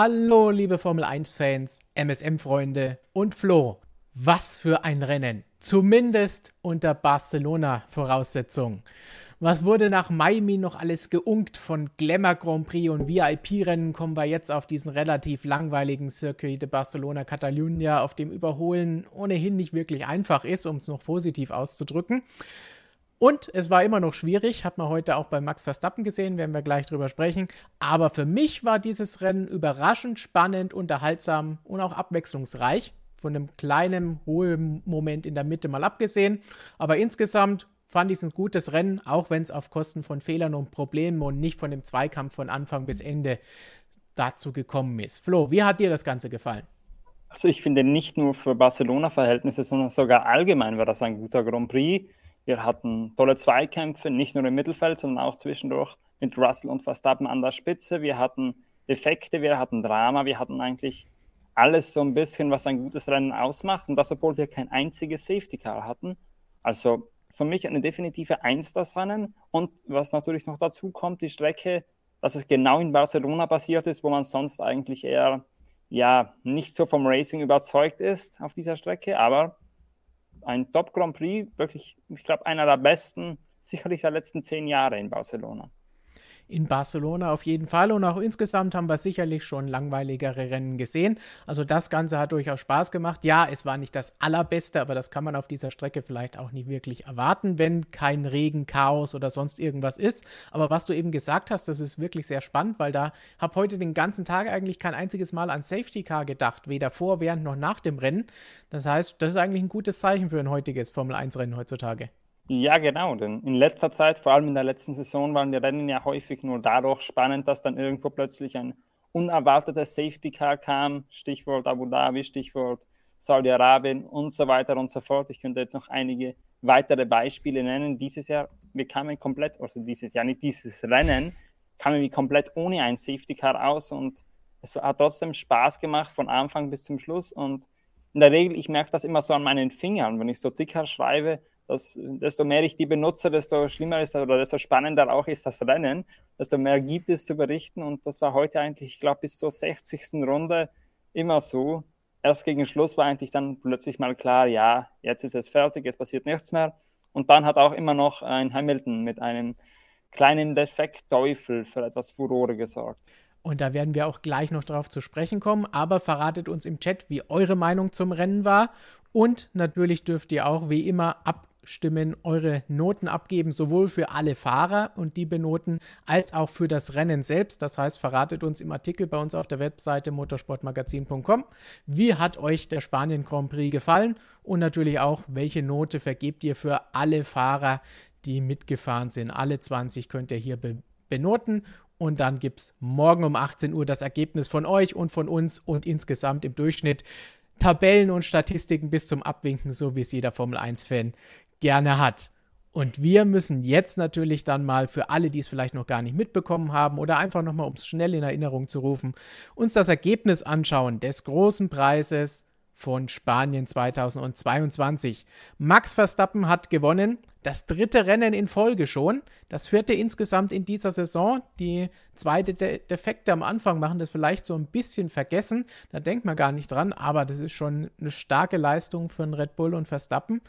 Hallo, liebe Formel 1-Fans, MSM-Freunde und Flo. Was für ein Rennen. Zumindest unter Barcelona-Voraussetzungen. Was wurde nach Miami noch alles geunkt von Glamour Grand Prix und VIP-Rennen, kommen wir jetzt auf diesen relativ langweiligen Circuit de Barcelona Catalunya, auf dem Überholen ohnehin nicht wirklich einfach ist, um es noch positiv auszudrücken. Und es war immer noch schwierig, hat man heute auch bei Max Verstappen gesehen, werden wir gleich drüber sprechen. Aber für mich war dieses Rennen überraschend spannend, unterhaltsam und auch abwechslungsreich. Von einem kleinen hohen Moment in der Mitte mal abgesehen. Aber insgesamt fand ich es ein gutes Rennen, auch wenn es auf Kosten von Fehlern und Problemen und nicht von dem Zweikampf von Anfang bis Ende dazu gekommen ist. Flo, wie hat dir das Ganze gefallen? Also ich finde nicht nur für Barcelona-Verhältnisse, sondern sogar allgemein war das ein guter Grand Prix wir hatten tolle Zweikämpfe, nicht nur im Mittelfeld, sondern auch zwischendurch mit Russell und Verstappen an der Spitze. Wir hatten Effekte, wir hatten Drama, wir hatten eigentlich alles so ein bisschen, was ein gutes Rennen ausmacht. Und das, obwohl wir kein einziges Safety Car hatten. Also für mich eine definitive Eins das Rennen. Und was natürlich noch dazu kommt, die Strecke, dass es genau in Barcelona passiert ist, wo man sonst eigentlich eher ja nicht so vom Racing überzeugt ist auf dieser Strecke. Aber ein Top Grand Prix, wirklich, ich glaube, einer der besten, sicherlich der letzten zehn Jahre in Barcelona in Barcelona auf jeden Fall. Und auch insgesamt haben wir sicherlich schon langweiligere Rennen gesehen. Also das Ganze hat durchaus Spaß gemacht. Ja, es war nicht das allerbeste, aber das kann man auf dieser Strecke vielleicht auch nicht wirklich erwarten, wenn kein Regen, Chaos oder sonst irgendwas ist. Aber was du eben gesagt hast, das ist wirklich sehr spannend, weil da habe heute den ganzen Tag eigentlich kein einziges Mal an Safety Car gedacht, weder vor, während noch nach dem Rennen. Das heißt, das ist eigentlich ein gutes Zeichen für ein heutiges Formel 1 Rennen heutzutage. Ja, genau. Denn in letzter Zeit, vor allem in der letzten Saison, waren die Rennen ja häufig nur dadurch spannend, dass dann irgendwo plötzlich ein unerwartetes Safety Car kam. Stichwort Abu Dhabi, Stichwort Saudi-Arabien und so weiter und so fort. Ich könnte jetzt noch einige weitere Beispiele nennen. Dieses Jahr, wir kamen komplett, also dieses Jahr nicht dieses Rennen, kamen wir komplett ohne ein Safety Car aus und es hat trotzdem Spaß gemacht von Anfang bis zum Schluss. Und in der Regel, ich merke das immer so an meinen Fingern, wenn ich so dicker schreibe, dass desto mehr ich die benutze, desto schlimmer ist oder desto spannender auch ist das Rennen, desto mehr gibt es zu berichten. Und das war heute eigentlich, ich glaube, bis zur 60. Runde immer so. Erst gegen Schluss war eigentlich dann plötzlich mal klar, ja, jetzt ist es fertig, es passiert nichts mehr. Und dann hat auch immer noch ein Hamilton mit einem kleinen Defekt-Teufel für etwas Furore gesorgt. Und da werden wir auch gleich noch drauf zu sprechen kommen. Aber verratet uns im Chat, wie eure Meinung zum Rennen war. Und natürlich dürft ihr auch wie immer ab Stimmen eure Noten abgeben, sowohl für alle Fahrer und die benoten, als auch für das Rennen selbst. Das heißt, verratet uns im Artikel bei uns auf der Webseite motorsportmagazin.com, wie hat euch der Spanien Grand Prix gefallen und natürlich auch, welche Note vergebt ihr für alle Fahrer, die mitgefahren sind. Alle 20 könnt ihr hier be benoten und dann gibt es morgen um 18 Uhr das Ergebnis von euch und von uns und insgesamt im Durchschnitt Tabellen und Statistiken bis zum Abwinken, so wie es jeder Formel 1-Fan gerne hat. Und wir müssen jetzt natürlich dann mal für alle, die es vielleicht noch gar nicht mitbekommen haben oder einfach nochmal, um es schnell in Erinnerung zu rufen, uns das Ergebnis anschauen des großen Preises von Spanien 2022. Max Verstappen hat gewonnen, das dritte Rennen in Folge schon, das vierte insgesamt in dieser Saison. Die zweite De Defekte am Anfang machen das vielleicht so ein bisschen vergessen, da denkt man gar nicht dran, aber das ist schon eine starke Leistung für einen Red Bull und Verstappen.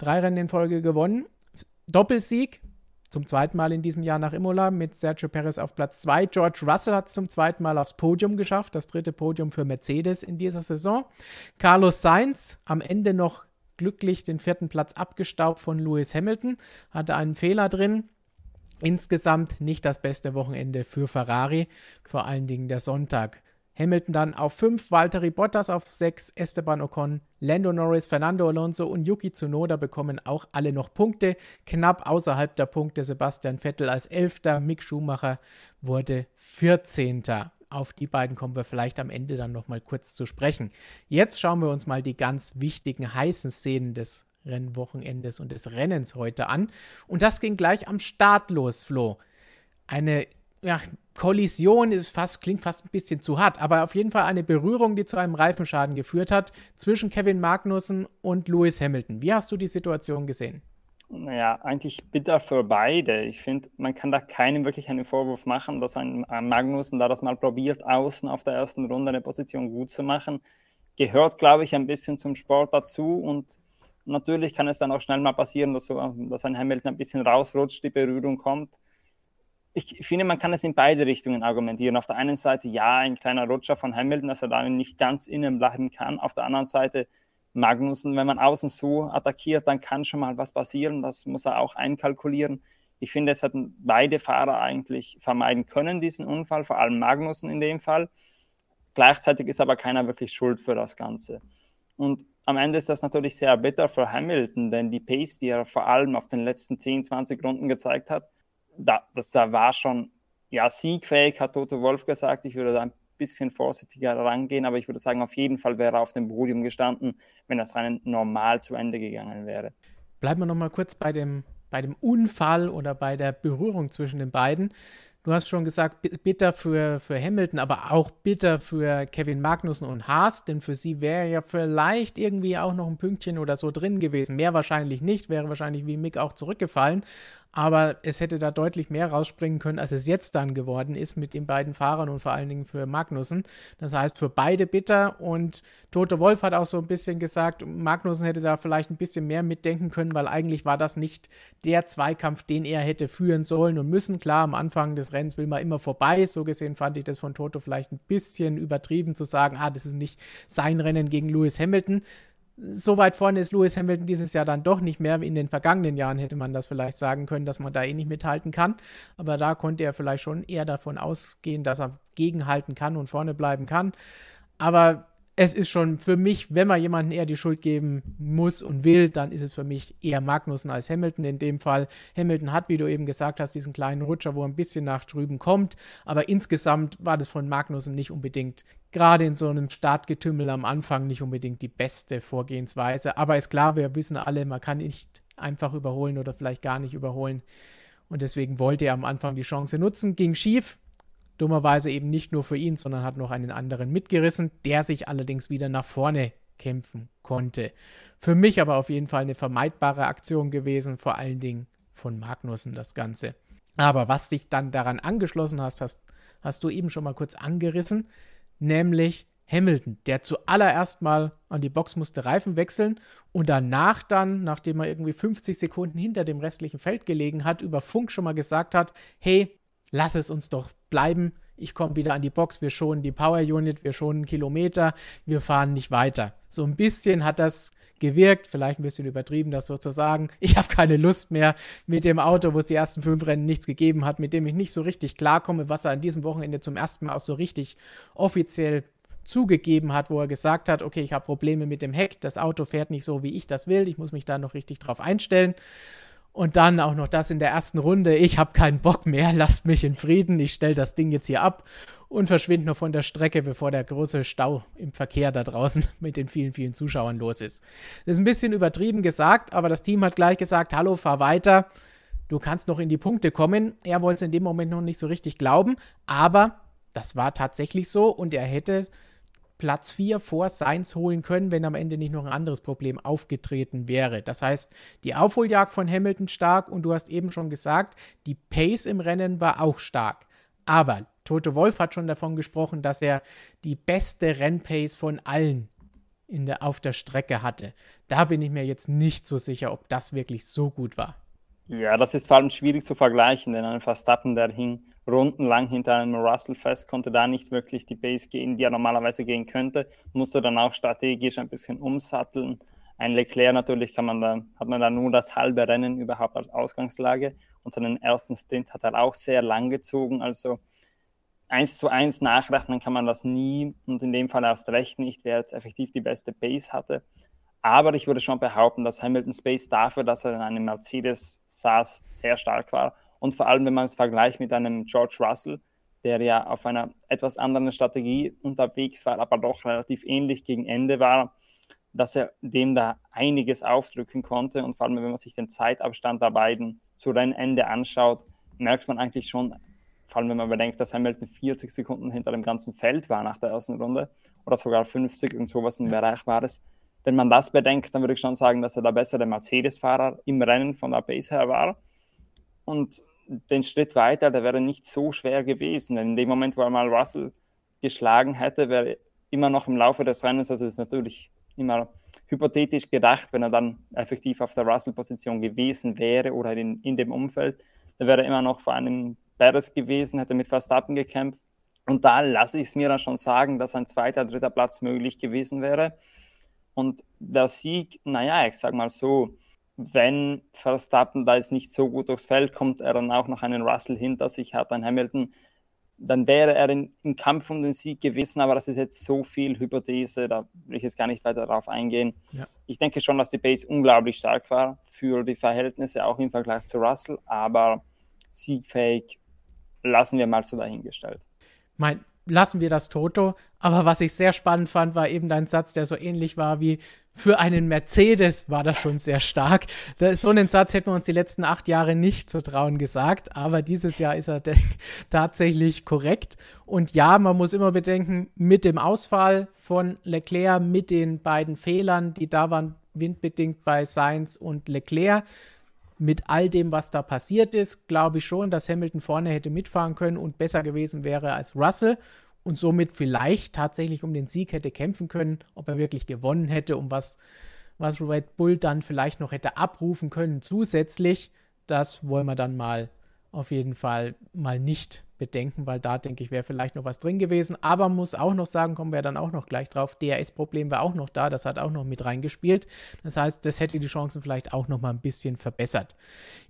Drei Rennen in Folge gewonnen. Doppelsieg, zum zweiten Mal in diesem Jahr nach Imola mit Sergio Perez auf Platz 2. George Russell hat es zum zweiten Mal aufs Podium geschafft, das dritte Podium für Mercedes in dieser Saison. Carlos Sainz am Ende noch glücklich den vierten Platz abgestaubt von Lewis Hamilton, hatte einen Fehler drin. Insgesamt nicht das beste Wochenende für Ferrari, vor allen Dingen der Sonntag. Hamilton dann auf 5, Valtteri Bottas auf 6, Esteban Ocon, Lando Norris, Fernando Alonso und Yuki Tsunoda bekommen auch alle noch Punkte. Knapp außerhalb der Punkte Sebastian Vettel als 11. Mick Schumacher wurde 14. Auf die beiden kommen wir vielleicht am Ende dann nochmal kurz zu sprechen. Jetzt schauen wir uns mal die ganz wichtigen heißen Szenen des Rennwochenendes und des Rennens heute an. Und das ging gleich am Start los, Flo. Eine ja, Kollision ist fast, klingt fast ein bisschen zu hart, aber auf jeden Fall eine Berührung, die zu einem Reifenschaden geführt hat zwischen Kevin Magnussen und Lewis Hamilton. Wie hast du die Situation gesehen? Naja, eigentlich bitter für beide. Ich finde, man kann da keinem wirklich einen Vorwurf machen, dass ein, ein Magnussen da das mal probiert, außen auf der ersten Runde eine Position gut zu machen. Gehört, glaube ich, ein bisschen zum Sport dazu und natürlich kann es dann auch schnell mal passieren, dass, so, dass ein Hamilton ein bisschen rausrutscht, die Berührung kommt. Ich finde, man kann es in beide Richtungen argumentieren. Auf der einen Seite, ja, ein kleiner Rutscher von Hamilton, dass er da nicht ganz innen bleiben kann. Auf der anderen Seite, Magnussen, wenn man außen so attackiert, dann kann schon mal was passieren. Das muss er auch einkalkulieren. Ich finde, es hätten beide Fahrer eigentlich vermeiden können, diesen Unfall, vor allem Magnussen in dem Fall. Gleichzeitig ist aber keiner wirklich schuld für das Ganze. Und am Ende ist das natürlich sehr bitter für Hamilton, denn die Pace, die er vor allem auf den letzten 10, 20 Runden gezeigt hat, da, das da war schon ja, siegfähig, hat Toto Wolf gesagt. Ich würde da ein bisschen vorsichtiger rangehen, aber ich würde sagen, auf jeden Fall wäre er auf dem Podium gestanden, wenn das Rennen normal zu Ende gegangen wäre. Bleiben wir noch mal kurz bei dem, bei dem Unfall oder bei der Berührung zwischen den beiden. Du hast schon gesagt, bitter für, für Hamilton, aber auch bitter für Kevin Magnussen und Haas, denn für sie wäre ja vielleicht irgendwie auch noch ein Pünktchen oder so drin gewesen. Mehr wahrscheinlich nicht, wäre wahrscheinlich wie Mick auch zurückgefallen aber es hätte da deutlich mehr rausspringen können, als es jetzt dann geworden ist mit den beiden Fahrern und vor allen Dingen für Magnussen. Das heißt, für beide bitter und Tote Wolf hat auch so ein bisschen gesagt, Magnussen hätte da vielleicht ein bisschen mehr mitdenken können, weil eigentlich war das nicht der Zweikampf, den er hätte führen sollen und müssen. Klar, am Anfang des Rennens will man immer vorbei. So gesehen fand ich das von Toto vielleicht ein bisschen übertrieben zu sagen, ah, das ist nicht sein Rennen gegen Lewis Hamilton so weit vorne ist Lewis Hamilton dieses Jahr dann doch nicht mehr. In den vergangenen Jahren hätte man das vielleicht sagen können, dass man da eh nicht mithalten kann. Aber da konnte er vielleicht schon eher davon ausgehen, dass er gegenhalten kann und vorne bleiben kann. Aber es ist schon für mich, wenn man jemanden eher die Schuld geben muss und will, dann ist es für mich eher Magnussen als Hamilton in dem Fall. Hamilton hat, wie du eben gesagt hast, diesen kleinen Rutscher, wo er ein bisschen nach drüben kommt, aber insgesamt war das von Magnussen nicht unbedingt, gerade in so einem Startgetümmel am Anfang, nicht unbedingt die beste Vorgehensweise. Aber ist klar, wir wissen alle, man kann nicht einfach überholen oder vielleicht gar nicht überholen. Und deswegen wollte er am Anfang die Chance nutzen, ging schief, Dummerweise eben nicht nur für ihn, sondern hat noch einen anderen mitgerissen, der sich allerdings wieder nach vorne kämpfen konnte. Für mich aber auf jeden Fall eine vermeidbare Aktion gewesen, vor allen Dingen von Magnussen das Ganze. Aber was sich dann daran angeschlossen hast, hast, hast du eben schon mal kurz angerissen, nämlich Hamilton, der zuallererst mal an die Box musste Reifen wechseln und danach dann, nachdem er irgendwie 50 Sekunden hinter dem restlichen Feld gelegen hat, über Funk schon mal gesagt hat, hey, lass es uns doch bleiben. Ich komme wieder an die Box, wir schonen die Power Unit, wir schonen Kilometer, wir fahren nicht weiter. So ein bisschen hat das gewirkt, vielleicht ein bisschen übertrieben, das so zu sagen. Ich habe keine Lust mehr mit dem Auto, wo es die ersten fünf Rennen nichts gegeben hat, mit dem ich nicht so richtig klarkomme, was er an diesem Wochenende zum ersten Mal auch so richtig offiziell zugegeben hat, wo er gesagt hat, okay, ich habe Probleme mit dem Heck, das Auto fährt nicht so, wie ich das will, ich muss mich da noch richtig drauf einstellen. Und dann auch noch das in der ersten Runde. Ich habe keinen Bock mehr, lasst mich in Frieden. Ich stelle das Ding jetzt hier ab und verschwinde noch von der Strecke, bevor der große Stau im Verkehr da draußen mit den vielen, vielen Zuschauern los ist. Das ist ein bisschen übertrieben gesagt, aber das Team hat gleich gesagt: Hallo, fahr weiter. Du kannst noch in die Punkte kommen. Er wollte es in dem Moment noch nicht so richtig glauben, aber das war tatsächlich so und er hätte Platz 4 vor Sainz holen können, wenn am Ende nicht noch ein anderes Problem aufgetreten wäre. Das heißt, die Aufholjagd von Hamilton stark und du hast eben schon gesagt, die Pace im Rennen war auch stark. Aber Toto Wolf hat schon davon gesprochen, dass er die beste Rennpace von allen in der, auf der Strecke hatte. Da bin ich mir jetzt nicht so sicher, ob das wirklich so gut war. Ja, das ist vor allem schwierig zu vergleichen, denn ein Verstappen, der hing rundenlang hinter einem Russell fest, konnte da nicht wirklich die Base gehen, die er normalerweise gehen könnte, musste dann auch strategisch ein bisschen umsatteln. Ein Leclerc natürlich kann man da, hat man da nur das halbe Rennen überhaupt als Ausgangslage und seinen ersten Stint hat er auch sehr lang gezogen, also eins zu eins nachrechnen kann man das nie und in dem Fall erst recht nicht, wer jetzt effektiv die beste Base hatte. Aber ich würde schon behaupten, dass Hamilton Space dafür, dass er in einem Mercedes saß, sehr stark war und vor allem, wenn man es vergleicht mit einem George Russell, der ja auf einer etwas anderen Strategie unterwegs war, aber doch relativ ähnlich gegen Ende war, dass er dem da einiges aufdrücken konnte. Und vor allem, wenn man sich den Zeitabstand der beiden zu Rennende anschaut, merkt man eigentlich schon, vor allem wenn man bedenkt, dass Hamilton 40 Sekunden hinter dem ganzen Feld war nach der ersten Runde oder sogar 50, und sowas im Bereich war es, wenn man das bedenkt, dann würde ich schon sagen, dass er der bessere Mercedes-Fahrer im Rennen von der Pace her war. Und den Schritt weiter, der wäre nicht so schwer gewesen. Denn in dem Moment, wo er mal Russell geschlagen hätte, wäre immer noch im Laufe des Rennens, also das ist natürlich immer hypothetisch gedacht, wenn er dann effektiv auf der Russell-Position gewesen wäre oder in, in dem Umfeld, dann wäre er immer noch vor einem Perez gewesen, hätte mit Verstappen gekämpft. Und da lasse ich es mir dann schon sagen, dass ein zweiter, dritter Platz möglich gewesen wäre. Und der Sieg, naja, ich sag mal so, wenn Verstappen da jetzt nicht so gut durchs Feld kommt, er dann auch noch einen Russell hinter sich hat, ein Hamilton, dann wäre er in, im Kampf um den Sieg gewesen, aber das ist jetzt so viel Hypothese, da will ich jetzt gar nicht weiter darauf eingehen. Ja. Ich denke schon, dass die Base unglaublich stark war für die Verhältnisse, auch im Vergleich zu Russell, aber siegfähig lassen wir mal so dahingestellt. Mein, lassen wir das Toto. Aber was ich sehr spannend fand, war eben dein Satz, der so ähnlich war wie für einen Mercedes war das schon sehr stark. So einen Satz hätten wir uns die letzten acht Jahre nicht zu trauen gesagt, aber dieses Jahr ist er tatsächlich korrekt. Und ja, man muss immer bedenken, mit dem Ausfall von Leclerc, mit den beiden Fehlern, die da waren, windbedingt bei Sainz und Leclerc, mit all dem, was da passiert ist, glaube ich schon, dass Hamilton vorne hätte mitfahren können und besser gewesen wäre als Russell und somit vielleicht tatsächlich um den Sieg hätte kämpfen können, ob er wirklich gewonnen hätte, um was, was Red Bull dann vielleicht noch hätte abrufen können zusätzlich. Das wollen wir dann mal auf jeden Fall mal nicht bedenken, weil da denke ich, wäre vielleicht noch was drin gewesen. Aber muss auch noch sagen, kommen wir dann auch noch gleich drauf, DRS-Problem war auch noch da, das hat auch noch mit reingespielt. Das heißt, das hätte die Chancen vielleicht auch noch mal ein bisschen verbessert.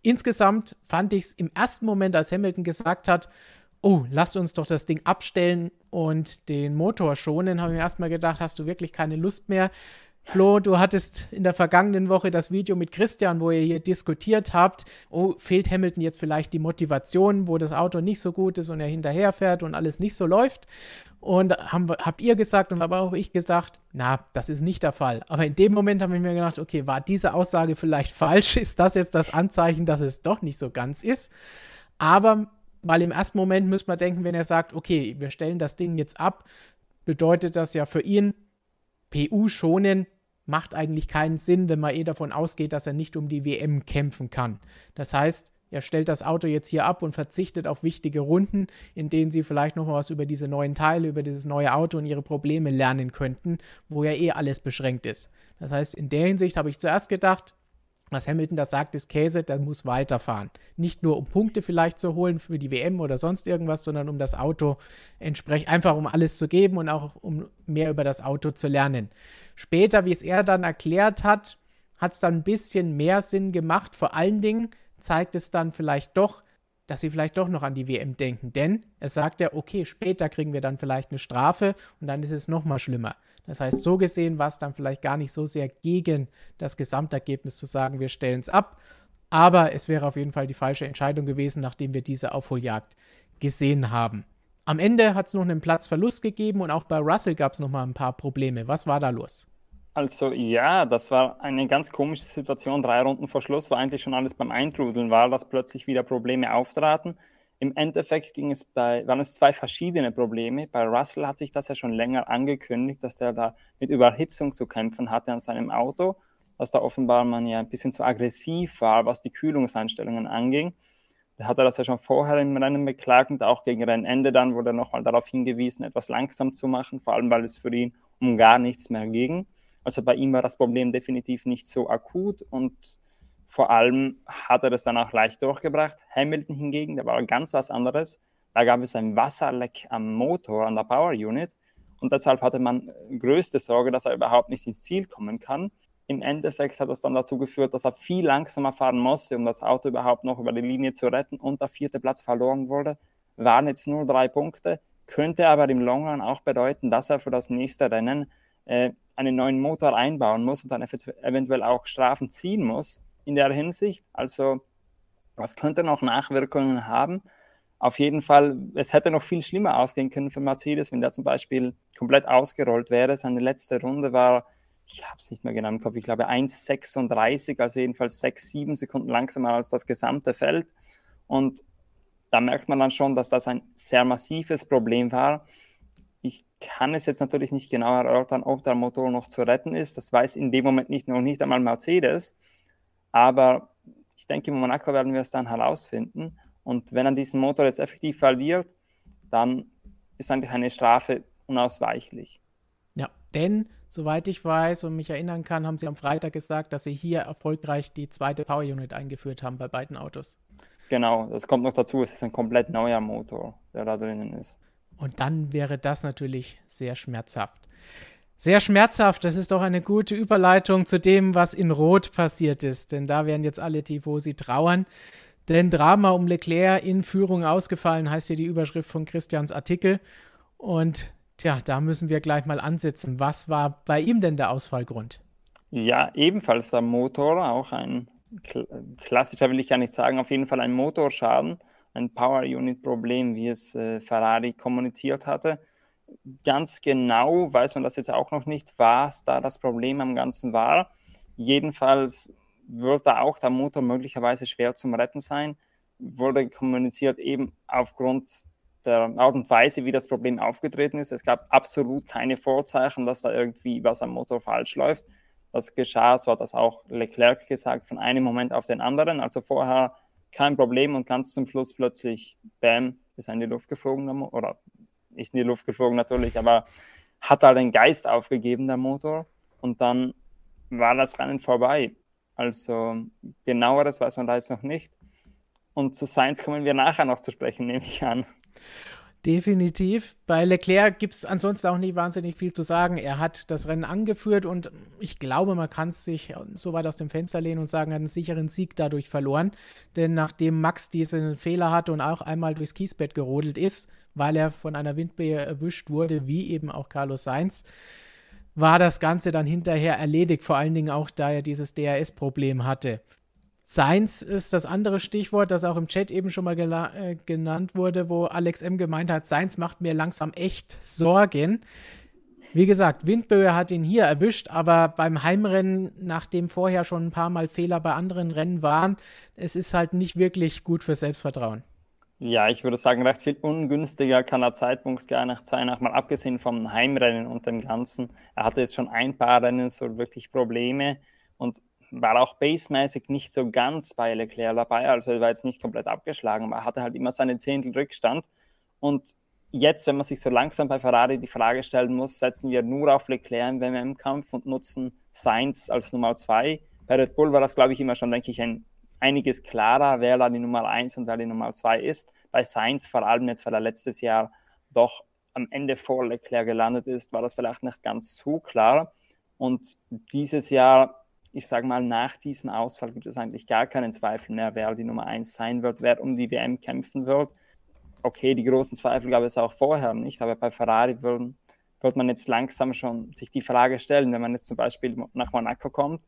Insgesamt fand ich es im ersten Moment, als Hamilton gesagt hat, oh, lasst uns doch das Ding abstellen und den Motor schonen, habe ich mir erstmal gedacht, hast du wirklich keine Lust mehr? Flo, du hattest in der vergangenen Woche das Video mit Christian, wo ihr hier diskutiert habt, oh, fehlt Hamilton jetzt vielleicht die Motivation, wo das Auto nicht so gut ist und er hinterherfährt und alles nicht so läuft. Und haben, habt ihr gesagt und aber auch ich gesagt, na, das ist nicht der Fall. Aber in dem Moment habe ich mir gedacht, okay, war diese Aussage vielleicht falsch? Ist das jetzt das Anzeichen, dass es doch nicht so ganz ist? Aber weil im ersten Moment müsste man denken, wenn er sagt, okay, wir stellen das Ding jetzt ab, bedeutet das ja für ihn, PU schonen macht eigentlich keinen Sinn, wenn man eh davon ausgeht, dass er nicht um die WM kämpfen kann. Das heißt, er stellt das Auto jetzt hier ab und verzichtet auf wichtige Runden, in denen sie vielleicht noch mal was über diese neuen Teile, über dieses neue Auto und ihre Probleme lernen könnten, wo ja eh alles beschränkt ist. Das heißt, in der Hinsicht habe ich zuerst gedacht, was Hamilton da sagt, ist Käse, der muss weiterfahren. Nicht nur um Punkte vielleicht zu holen für die WM oder sonst irgendwas, sondern um das Auto entsprechend, einfach um alles zu geben und auch um mehr über das Auto zu lernen. Später, wie es er dann erklärt hat, hat es dann ein bisschen mehr Sinn gemacht. Vor allen Dingen zeigt es dann vielleicht doch, dass sie vielleicht doch noch an die WM denken. Denn er sagt ja, okay, später kriegen wir dann vielleicht eine Strafe und dann ist es nochmal schlimmer. Das heißt, so gesehen war es dann vielleicht gar nicht so sehr gegen das Gesamtergebnis zu sagen, wir stellen es ab. Aber es wäre auf jeden Fall die falsche Entscheidung gewesen, nachdem wir diese Aufholjagd gesehen haben. Am Ende hat es noch einen Platzverlust gegeben und auch bei Russell gab es noch mal ein paar Probleme. Was war da los? Also ja, das war eine ganz komische Situation. Drei Runden vor Schluss, wo eigentlich schon alles beim Eintrudeln war, dass plötzlich wieder Probleme auftraten. Im Endeffekt ging es bei, waren es zwei verschiedene Probleme. Bei Russell hat sich das ja schon länger angekündigt, dass der da mit Überhitzung zu kämpfen hatte an seinem Auto, dass da offenbar man ja ein bisschen zu aggressiv war, was die Kühlungseinstellungen anging. Da hat er das ja schon vorher im Rennen beklagt und auch gegen Rennende dann wurde er nochmal darauf hingewiesen, etwas langsam zu machen, vor allem weil es für ihn um gar nichts mehr ging. Also bei ihm war das Problem definitiv nicht so akut und vor allem hat er das dann auch leicht durchgebracht. Hamilton hingegen, der war ganz was anderes. Da gab es ein Wasserleck am Motor, an der Power Unit und deshalb hatte man größte Sorge, dass er überhaupt nicht ins Ziel kommen kann. Im Endeffekt hat das dann dazu geführt, dass er viel langsamer fahren musste, um das Auto überhaupt noch über die Linie zu retten und der vierte Platz verloren wurde. Waren jetzt nur drei Punkte, könnte aber im Long Run auch bedeuten, dass er für das nächste Rennen äh, einen neuen Motor einbauen muss und dann eventuell auch Strafen ziehen muss in der Hinsicht. Also das könnte noch Nachwirkungen haben. Auf jeden Fall, es hätte noch viel schlimmer ausgehen können für Mercedes, wenn der zum Beispiel komplett ausgerollt wäre. Seine letzte Runde war, ich habe es nicht mehr genau im Kopf, ich glaube 1,36, also jedenfalls 6, 7 Sekunden langsamer als das gesamte Feld. Und da merkt man dann schon, dass das ein sehr massives Problem war. Ich kann es jetzt natürlich nicht genau erörtern, ob der Motor noch zu retten ist. Das weiß in dem Moment nicht, noch nicht einmal Mercedes. Aber ich denke, in Monaco werden wir es dann herausfinden. Und wenn er diesen Motor jetzt effektiv verliert, dann ist eigentlich eine Strafe unausweichlich. Ja, denn soweit ich weiß und mich erinnern kann, haben sie am Freitag gesagt, dass sie hier erfolgreich die zweite Power Unit eingeführt haben bei beiden Autos. Genau, das kommt noch dazu. Es ist ein komplett neuer Motor, der da drinnen ist. Und dann wäre das natürlich sehr schmerzhaft. Sehr schmerzhaft, das ist doch eine gute Überleitung zu dem, was in Rot passiert ist. Denn da werden jetzt alle Tifosi trauern. Denn Drama um Leclerc in Führung ausgefallen, heißt hier die Überschrift von Christians Artikel. Und tja, da müssen wir gleich mal ansetzen. Was war bei ihm denn der Ausfallgrund? Ja, ebenfalls der Motor, auch ein klassischer will ich ja nicht sagen, auf jeden Fall ein Motorschaden ein Power Unit Problem, wie es äh, Ferrari kommuniziert hatte. Ganz genau weiß man das jetzt auch noch nicht, was da das Problem am Ganzen war. Jedenfalls wird da auch der Motor möglicherweise schwer zum Retten sein. Wurde kommuniziert eben aufgrund der Art und Weise, wie das Problem aufgetreten ist. Es gab absolut keine Vorzeichen, dass da irgendwie was am Motor falsch läuft. Das geschah, so hat das auch Leclerc gesagt, von einem Moment auf den anderen. Also vorher kein Problem und ganz zum Schluss plötzlich, bam, ist er in die Luft geflogen, oder nicht in die Luft geflogen natürlich, aber hat da den Geist aufgegeben, der Motor, und dann war das Rennen vorbei. Also genaueres weiß man da jetzt noch nicht. Und zu Science kommen wir nachher noch zu sprechen, nehme ich an. Definitiv. Bei Leclerc gibt es ansonsten auch nicht wahnsinnig viel zu sagen. Er hat das Rennen angeführt und ich glaube, man kann es sich so weit aus dem Fenster lehnen und sagen, er hat einen sicheren Sieg dadurch verloren. Denn nachdem Max diesen Fehler hatte und auch einmal durchs Kiesbett gerodelt ist, weil er von einer Windbehe erwischt wurde, wie eben auch Carlos Sainz, war das Ganze dann hinterher erledigt. Vor allen Dingen auch, da er dieses DRS-Problem hatte. Science ist das andere Stichwort, das auch im Chat eben schon mal äh, genannt wurde, wo Alex M. gemeint hat, Science macht mir langsam echt Sorgen. Wie gesagt, Windböe hat ihn hier erwischt, aber beim Heimrennen, nachdem vorher schon ein paar Mal Fehler bei anderen Rennen waren, es ist halt nicht wirklich gut für Selbstvertrauen. Ja, ich würde sagen, recht viel ungünstiger kann der Zeitpunkt gar nicht sein, auch mal abgesehen vom Heimrennen und dem Ganzen. Er hatte jetzt schon ein paar Rennen so wirklich Probleme und war auch basemäßig nicht so ganz bei Leclerc dabei, also er war jetzt nicht komplett abgeschlagen, aber er hatte halt immer seine Zehntel Rückstand. Und jetzt, wenn man sich so langsam bei Ferrari die Frage stellen muss, setzen wir nur auf Leclerc im WM-Kampf und nutzen Sainz als Nummer zwei. Bei Red Bull war das, glaube ich, immer schon, denke ich, ein einiges klarer, wer da die Nummer eins und wer die Nummer zwei ist. Bei Sainz, vor allem jetzt, weil er letztes Jahr doch am Ende vor Leclerc gelandet ist, war das vielleicht nicht ganz so klar. Und dieses Jahr ich sage mal, nach diesem Ausfall gibt es eigentlich gar keinen Zweifel mehr, wer die Nummer 1 sein wird, wer um die WM kämpfen wird. Okay, die großen Zweifel gab es auch vorher nicht, aber bei Ferrari würden, wird man jetzt langsam schon sich die Frage stellen, wenn man jetzt zum Beispiel nach Monaco kommt,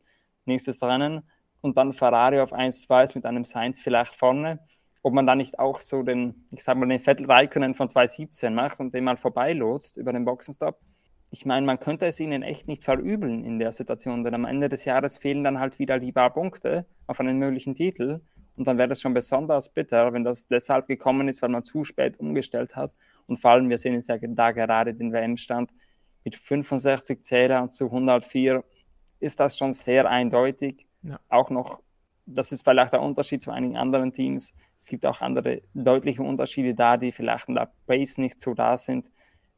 nächstes Rennen, und dann Ferrari auf 1-2 ist mit einem Sainz vielleicht vorne, ob man da nicht auch so den, ich sage mal, den Vettel Raikkonen von 2017 macht und den mal vorbeilotst über den Boxenstopp ich meine, man könnte es ihnen echt nicht verübeln in der Situation, denn am Ende des Jahres fehlen dann halt wieder die paar Punkte auf einen möglichen Titel. Und dann wäre es schon besonders bitter, wenn das deshalb gekommen ist, weil man zu spät umgestellt hat. Und vor allem, wir sehen es ja da gerade den WM-Stand mit 65 Zähler zu 104, ist das schon sehr eindeutig. Ja. Auch noch, das ist vielleicht der Unterschied zu einigen anderen Teams. Es gibt auch andere deutliche Unterschiede da, die vielleicht in der Base nicht so da sind.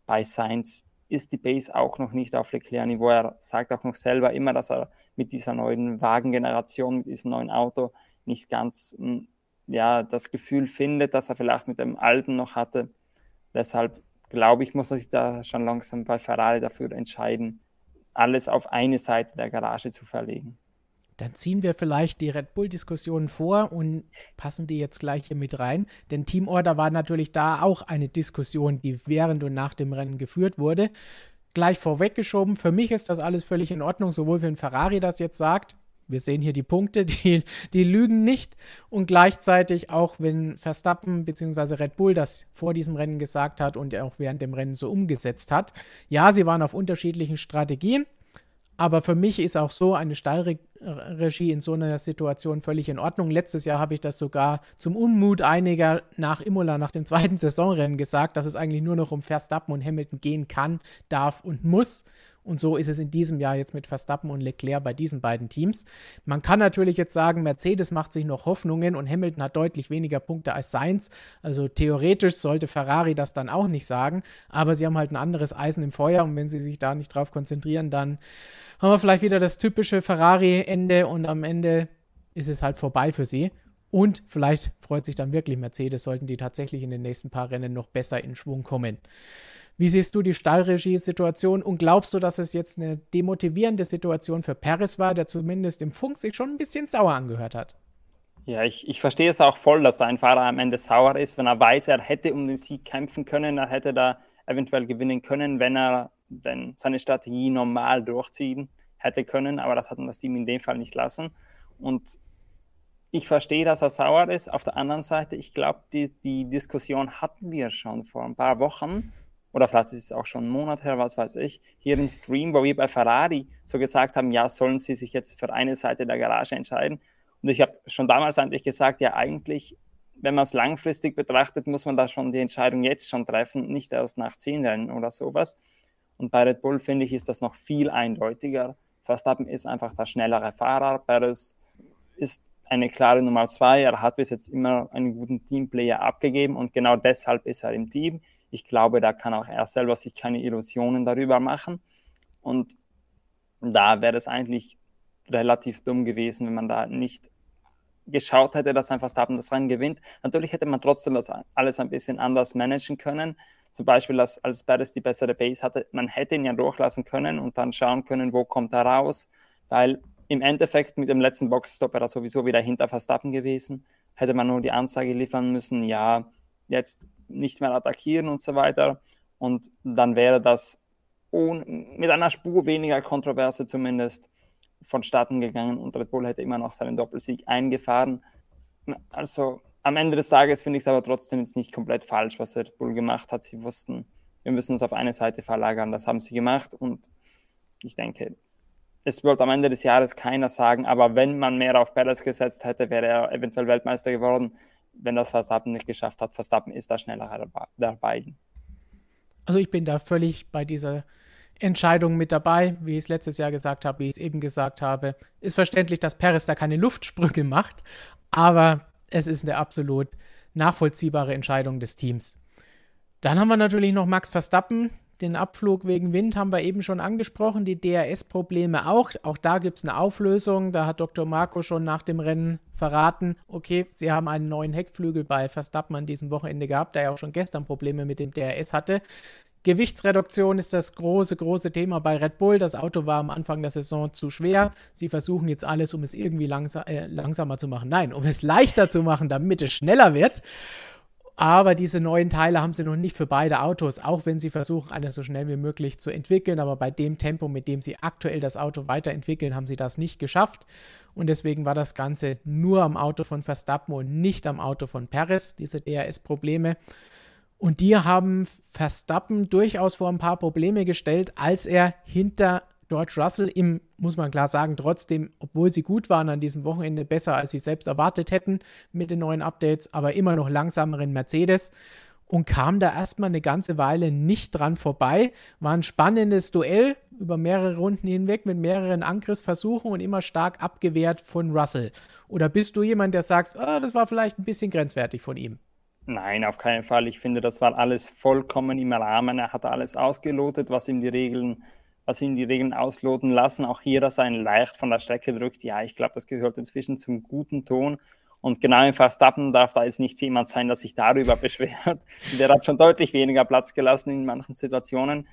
Bei Science ist die Base auch noch nicht auf Leclerc-Niveau. Er sagt auch noch selber immer, dass er mit dieser neuen Wagengeneration, mit diesem neuen Auto nicht ganz hm, ja, das Gefühl findet, dass er vielleicht mit dem alten noch hatte. Deshalb glaube ich, muss er sich da schon langsam bei Ferrari dafür entscheiden, alles auf eine Seite der Garage zu verlegen. Dann ziehen wir vielleicht die Red Bull-Diskussion vor und passen die jetzt gleich hier mit rein. Denn Teamorder war natürlich da auch eine Diskussion, die während und nach dem Rennen geführt wurde. Gleich vorweggeschoben, für mich ist das alles völlig in Ordnung, sowohl wenn Ferrari das jetzt sagt, wir sehen hier die Punkte, die, die lügen nicht. Und gleichzeitig auch, wenn Verstappen bzw. Red Bull das vor diesem Rennen gesagt hat und auch während dem Rennen so umgesetzt hat. Ja, sie waren auf unterschiedlichen Strategien. Aber für mich ist auch so eine Stallregie in so einer Situation völlig in Ordnung. Letztes Jahr habe ich das sogar zum Unmut einiger nach Imola, nach dem zweiten Saisonrennen gesagt, dass es eigentlich nur noch um Verstappen und Hamilton gehen kann, darf und muss. Und so ist es in diesem Jahr jetzt mit Verstappen und Leclerc bei diesen beiden Teams. Man kann natürlich jetzt sagen, Mercedes macht sich noch Hoffnungen und Hamilton hat deutlich weniger Punkte als Sainz. Also theoretisch sollte Ferrari das dann auch nicht sagen, aber sie haben halt ein anderes Eisen im Feuer und wenn sie sich da nicht drauf konzentrieren, dann haben wir vielleicht wieder das typische Ferrari-Ende und am Ende ist es halt vorbei für sie. Und vielleicht freut sich dann wirklich Mercedes, sollten die tatsächlich in den nächsten paar Rennen noch besser in Schwung kommen. Wie siehst du die Stallregie-Situation und glaubst du, dass es jetzt eine demotivierende Situation für Paris war, der zumindest im Funk sich schon ein bisschen sauer angehört hat? Ja, ich, ich verstehe es auch voll, dass ein Fahrer am Ende sauer ist, wenn er weiß, er hätte um den Sieg kämpfen können, er hätte da eventuell gewinnen können, wenn er denn seine Strategie normal durchziehen hätte können, aber das hat das Team in dem Fall nicht lassen. Und ich verstehe, dass er sauer ist. Auf der anderen Seite, ich glaube, die, die Diskussion hatten wir schon vor ein paar Wochen oder vielleicht ist es auch schon einen Monat her, was weiß ich, hier im Stream, wo wir bei Ferrari so gesagt haben, ja, sollen sie sich jetzt für eine Seite der Garage entscheiden? Und ich habe schon damals eigentlich gesagt, ja, eigentlich, wenn man es langfristig betrachtet, muss man da schon die Entscheidung jetzt schon treffen, nicht erst nach zehn Rennen oder sowas. Und bei Red Bull, finde ich, ist das noch viel eindeutiger. Verstappen ist einfach der schnellere Fahrer. Perez ist eine klare Nummer zwei. Er hat bis jetzt immer einen guten Teamplayer abgegeben und genau deshalb ist er im Team. Ich glaube, da kann auch er selber sich keine Illusionen darüber machen. Und da wäre es eigentlich relativ dumm gewesen, wenn man da nicht geschaut hätte, dass ein Verstappen das Rennen gewinnt. Natürlich hätte man trotzdem das alles ein bisschen anders managen können. Zum Beispiel, dass, als Perez die bessere Base hatte, man hätte ihn ja durchlassen können und dann schauen können, wo kommt er raus. Weil im Endeffekt mit dem letzten Boxstop wäre er sowieso wieder hinter Verstappen gewesen. Hätte man nur die Ansage liefern müssen, ja, jetzt nicht mehr attackieren und so weiter. Und dann wäre das mit einer Spur weniger Kontroverse zumindest vonstatten gegangen und Red Bull hätte immer noch seinen Doppelsieg eingefahren. Also am Ende des Tages finde ich es aber trotzdem jetzt nicht komplett falsch, was Red Bull gemacht hat. Sie wussten, wir müssen uns auf eine Seite verlagern. Das haben sie gemacht und ich denke, es wird am Ende des Jahres keiner sagen, aber wenn man mehr auf Perez gesetzt hätte, wäre er eventuell Weltmeister geworden wenn das Verstappen nicht geschafft hat. Verstappen ist da schneller der beiden. Also ich bin da völlig bei dieser Entscheidung mit dabei, wie ich es letztes Jahr gesagt habe, wie ich es eben gesagt habe. Ist verständlich, dass Perez da keine Luftsprünge macht, aber es ist eine absolut nachvollziehbare Entscheidung des Teams. Dann haben wir natürlich noch Max Verstappen, den Abflug wegen Wind haben wir eben schon angesprochen, die DRS-Probleme auch. Auch da gibt es eine Auflösung. Da hat Dr. Marco schon nach dem Rennen verraten, okay, sie haben einen neuen Heckflügel bei Verstappen an diesem Wochenende gehabt, der ja auch schon gestern Probleme mit dem DRS hatte. Gewichtsreduktion ist das große, große Thema bei Red Bull. Das Auto war am Anfang der Saison zu schwer. Sie versuchen jetzt alles, um es irgendwie langsa äh, langsamer zu machen. Nein, um es leichter zu machen, damit es schneller wird. Aber diese neuen Teile haben sie noch nicht für beide Autos, auch wenn sie versuchen, alles so schnell wie möglich zu entwickeln. Aber bei dem Tempo, mit dem sie aktuell das Auto weiterentwickeln, haben sie das nicht geschafft. Und deswegen war das Ganze nur am Auto von Verstappen und nicht am Auto von Perez, diese DRS-Probleme. Und die haben Verstappen durchaus vor ein paar Probleme gestellt, als er hinter George Russell im, muss man klar sagen, trotzdem, obwohl sie gut waren an diesem Wochenende, besser als sie selbst erwartet hätten mit den neuen Updates, aber immer noch langsameren Mercedes und kam da erstmal eine ganze Weile nicht dran vorbei. War ein spannendes Duell über mehrere Runden hinweg mit mehreren Angriffsversuchen und immer stark abgewehrt von Russell. Oder bist du jemand, der sagt, oh, das war vielleicht ein bisschen grenzwertig von ihm? Nein, auf keinen Fall. Ich finde, das war alles vollkommen im Rahmen. Er hat alles ausgelotet, was ihm die Regeln was ihn die Regeln ausloten lassen. Auch hier, dass er ihn leicht von der Strecke drückt. Ja, ich glaube, das gehört inzwischen zum guten Ton. Und genau im Verstappen darf da jetzt nicht jemand sein, der sich darüber beschwert. Der hat schon deutlich weniger Platz gelassen in manchen Situationen.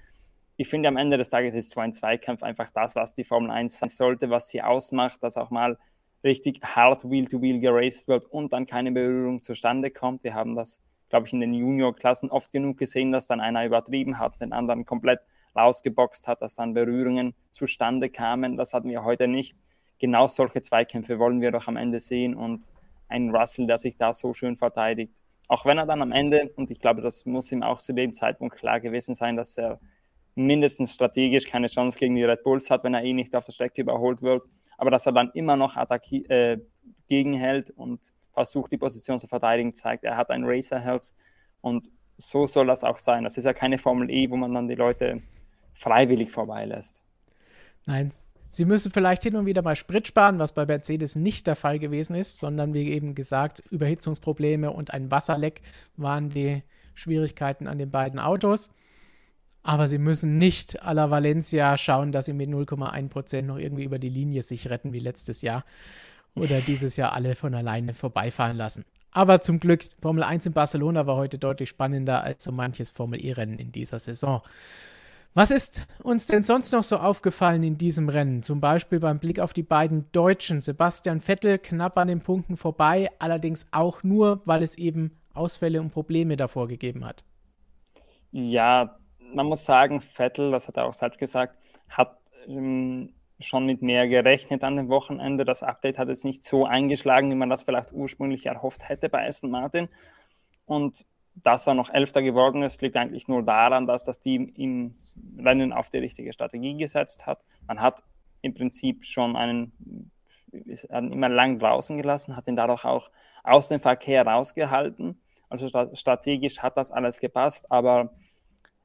Ich finde, am Ende des Tages ist so ein Zweikampf einfach das, was die Formel 1 sein sollte, was sie ausmacht, dass auch mal richtig hart Wheel-to-Wheel -wheel geraced wird und dann keine Berührung zustande kommt. Wir haben das, glaube ich, in den Junior-Klassen oft genug gesehen, dass dann einer übertrieben hat, den anderen komplett rausgeboxt hat, dass dann Berührungen zustande kamen. Das hatten wir heute nicht. Genau solche Zweikämpfe wollen wir doch am Ende sehen und ein Russell, der sich da so schön verteidigt. Auch wenn er dann am Ende, und ich glaube, das muss ihm auch zu dem Zeitpunkt klar gewesen sein, dass er mindestens strategisch keine Chance gegen die Red Bulls hat, wenn er eh nicht auf der Strecke überholt wird. Aber dass er dann immer noch äh, gegenhält und versucht, die Position zu verteidigen, zeigt, er hat ein Racer-Herz. Und so soll das auch sein. Das ist ja keine Formel E, wo man dann die Leute freiwillig vorbeilässt. Nein, Sie müssen vielleicht hin und wieder mal Sprit sparen, was bei Mercedes nicht der Fall gewesen ist, sondern wie eben gesagt, Überhitzungsprobleme und ein Wasserleck waren die Schwierigkeiten an den beiden Autos. Aber sie müssen nicht à la Valencia schauen, dass sie mit 0,1% noch irgendwie über die Linie sich retten wie letztes Jahr oder dieses Jahr alle von alleine vorbeifahren lassen. Aber zum Glück, Formel 1 in Barcelona war heute deutlich spannender als so manches Formel E-Rennen in dieser Saison. Was ist uns denn sonst noch so aufgefallen in diesem Rennen? Zum Beispiel beim Blick auf die beiden Deutschen. Sebastian Vettel knapp an den Punkten vorbei, allerdings auch nur, weil es eben Ausfälle und Probleme davor gegeben hat. Ja, man muss sagen, Vettel, das hat er auch selbst gesagt, hat ähm, schon mit mehr gerechnet an dem Wochenende. Das Update hat jetzt nicht so eingeschlagen, wie man das vielleicht ursprünglich erhofft hätte bei Aston Martin. Und dass er noch Elfter geworden ist, liegt eigentlich nur daran, dass das Team im Rennen auf die richtige Strategie gesetzt hat. Man hat im Prinzip schon einen, einen immer lang draußen gelassen, hat ihn dadurch auch aus dem Verkehr rausgehalten. Also strategisch hat das alles gepasst, aber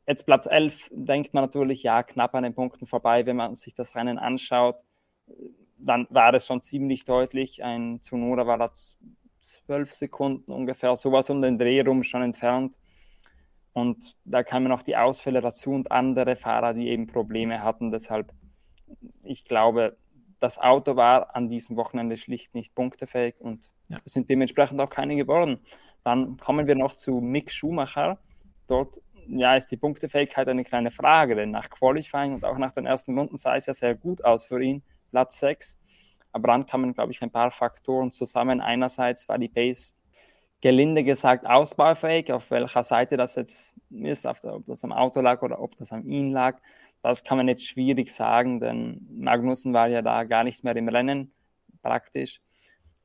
jetzt Platz 11 denkt man natürlich, ja, knapp an den Punkten vorbei, wenn man sich das Rennen anschaut. Dann war es schon ziemlich deutlich. Ein Zunoda war das zwölf Sekunden ungefähr, sowas um den Dreh rum schon entfernt. Und da kamen noch die Ausfälle dazu und andere Fahrer, die eben Probleme hatten. Deshalb, ich glaube, das Auto war an diesem Wochenende schlicht nicht punktefähig und ja. sind dementsprechend auch keine geworden. Dann kommen wir noch zu Mick Schumacher. Dort ja, ist die Punktefähigkeit eine kleine Frage, denn nach Qualifying und auch nach den ersten Runden sah es ja sehr gut aus für ihn, Platz 6. Aber dann kamen, glaube ich, ein paar Faktoren zusammen. Einerseits war die Base gelinde gesagt ausbaufähig, auf welcher Seite das jetzt ist, der, ob das am Auto lag oder ob das an ihm lag. Das kann man jetzt schwierig sagen, denn Magnussen war ja da gar nicht mehr im Rennen, praktisch.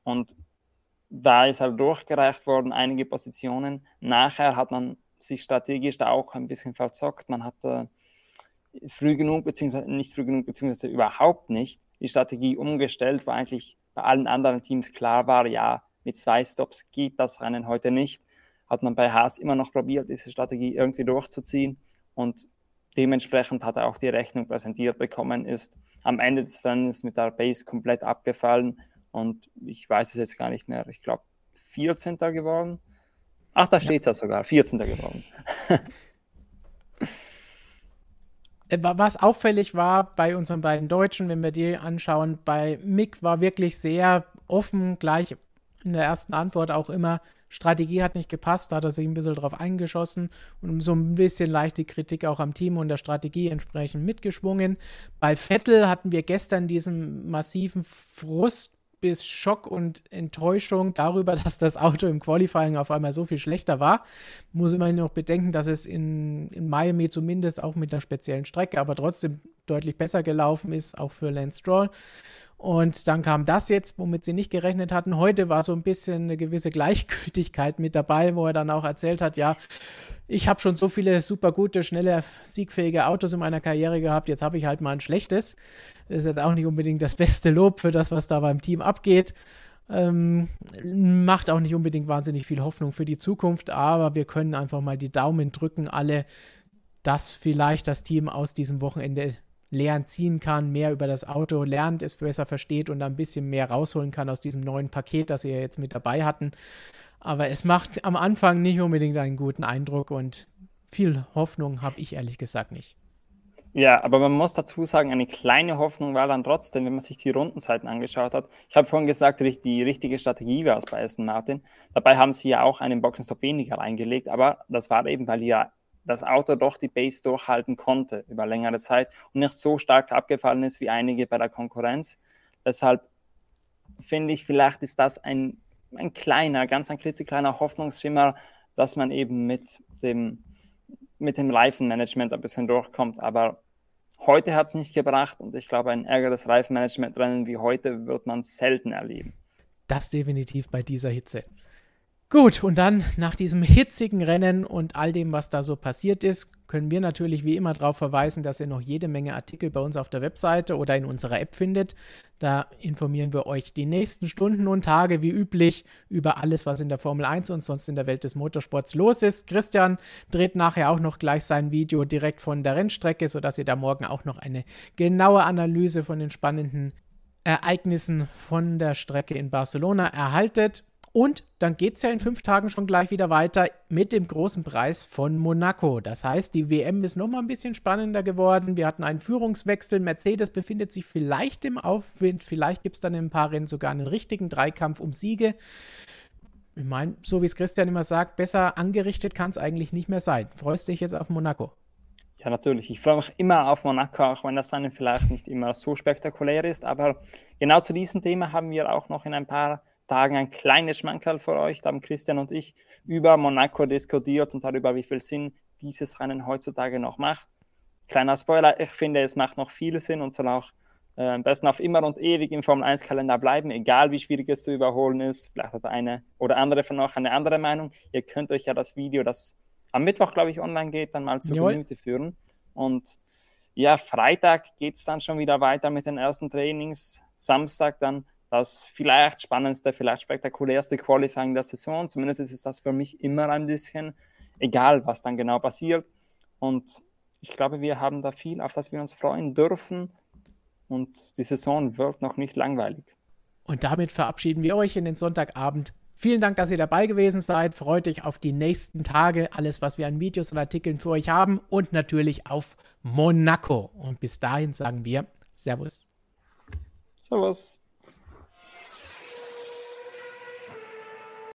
Und da ist er durchgereicht worden, einige Positionen. Nachher hat man sich strategisch da auch ein bisschen verzockt. Man hatte früh genug, beziehungsweise nicht früh genug, beziehungsweise überhaupt nicht die Strategie umgestellt, wo eigentlich bei allen anderen Teams klar war, ja, mit zwei Stops geht das Rennen heute nicht. Hat man bei Haas immer noch probiert, diese Strategie irgendwie durchzuziehen und dementsprechend hat er auch die Rechnung präsentiert bekommen, ist am Ende des Rennens mit der Base komplett abgefallen und ich weiß es jetzt gar nicht mehr, ich glaube 14. geworden. Ach, da steht es ja. ja sogar, 14. geworden. Äh, was auffällig war bei unseren beiden Deutschen, wenn wir die anschauen, bei Mick war wirklich sehr offen, gleich in der ersten Antwort auch immer, Strategie hat nicht gepasst, da hat er sich ein bisschen drauf eingeschossen und so ein bisschen leicht die Kritik auch am Team und der Strategie entsprechend mitgeschwungen. Bei Vettel hatten wir gestern diesen massiven Frust bis Schock und Enttäuschung darüber, dass das Auto im Qualifying auf einmal so viel schlechter war. Muss immerhin noch bedenken, dass es in, in Miami zumindest auch mit einer speziellen Strecke, aber trotzdem deutlich besser gelaufen ist, auch für Lance Stroll. Und dann kam das jetzt, womit sie nicht gerechnet hatten. Heute war so ein bisschen eine gewisse Gleichgültigkeit mit dabei, wo er dann auch erzählt hat, ja, ich habe schon so viele super gute, schnelle, siegfähige Autos in meiner Karriere gehabt, jetzt habe ich halt mal ein schlechtes. Das ist jetzt auch nicht unbedingt das beste Lob für das, was da beim Team abgeht. Ähm, macht auch nicht unbedingt wahnsinnig viel Hoffnung für die Zukunft, aber wir können einfach mal die Daumen drücken, alle, dass vielleicht das Team aus diesem Wochenende lernen ziehen kann, mehr über das Auto lernt, es besser versteht und ein bisschen mehr rausholen kann aus diesem neuen Paket, das sie ja jetzt mit dabei hatten. Aber es macht am Anfang nicht unbedingt einen guten Eindruck und viel Hoffnung habe ich ehrlich gesagt nicht. Ja, aber man muss dazu sagen, eine kleine Hoffnung war dann trotzdem, wenn man sich die Rundenzeiten angeschaut hat. Ich habe vorhin gesagt, die richtige Strategie war es bei Aston Martin. Dabei haben sie ja auch einen Boxenstopp weniger reingelegt, aber das war eben, weil ja das Auto doch die Base durchhalten konnte über längere Zeit und nicht so stark abgefallen ist wie einige bei der Konkurrenz. Deshalb finde ich, vielleicht ist das ein, ein kleiner, ganz ein klitzekleiner Hoffnungsschimmer, dass man eben mit dem, mit dem Reifenmanagement ein bisschen durchkommt. Aber heute hat es nicht gebracht und ich glaube, ein ärgeres Reifenmanagement-Rennen wie heute wird man selten erleben. Das definitiv bei dieser Hitze. Gut, und dann nach diesem hitzigen Rennen und all dem, was da so passiert ist, können wir natürlich wie immer darauf verweisen, dass ihr noch jede Menge Artikel bei uns auf der Webseite oder in unserer App findet. Da informieren wir euch die nächsten Stunden und Tage wie üblich über alles, was in der Formel 1 und sonst in der Welt des Motorsports los ist. Christian dreht nachher auch noch gleich sein Video direkt von der Rennstrecke, sodass ihr da morgen auch noch eine genaue Analyse von den spannenden Ereignissen von der Strecke in Barcelona erhaltet. Und dann geht es ja in fünf Tagen schon gleich wieder weiter mit dem großen Preis von Monaco. Das heißt, die WM ist nochmal ein bisschen spannender geworden. Wir hatten einen Führungswechsel. Mercedes befindet sich vielleicht im Aufwind. Vielleicht gibt es dann in ein paar Rennen sogar einen richtigen Dreikampf um Siege. Ich meine, so wie es Christian immer sagt, besser angerichtet kann es eigentlich nicht mehr sein. Freust du dich jetzt auf Monaco? Ja, natürlich. Ich freue mich immer auf Monaco, auch wenn das dann vielleicht nicht immer so spektakulär ist. Aber genau zu diesem Thema haben wir auch noch in ein paar Tagen ein kleines Schmankerl für euch. Da haben Christian und ich über Monaco diskutiert und darüber, wie viel Sinn dieses Rennen heutzutage noch macht. Kleiner Spoiler, ich finde, es macht noch viel Sinn und soll auch äh, am besten auf immer und ewig im Formel 1-Kalender bleiben, egal wie schwierig es zu überholen ist. Vielleicht hat eine oder andere von euch eine andere Meinung. Ihr könnt euch ja das Video, das am Mittwoch, glaube ich, online geht, dann mal zur Jawohl. Minute führen. Und ja, Freitag geht es dann schon wieder weiter mit den ersten Trainings. Samstag dann das vielleicht spannendste, vielleicht spektakulärste Qualifying der Saison. Zumindest ist es das für mich immer ein bisschen, egal was dann genau passiert. Und ich glaube, wir haben da viel, auf das wir uns freuen dürfen. Und die Saison wird noch nicht langweilig. Und damit verabschieden wir euch in den Sonntagabend. Vielen Dank, dass ihr dabei gewesen seid. Freut euch auf die nächsten Tage, alles, was wir an Videos und Artikeln für euch haben und natürlich auf Monaco. Und bis dahin sagen wir Servus. Servus.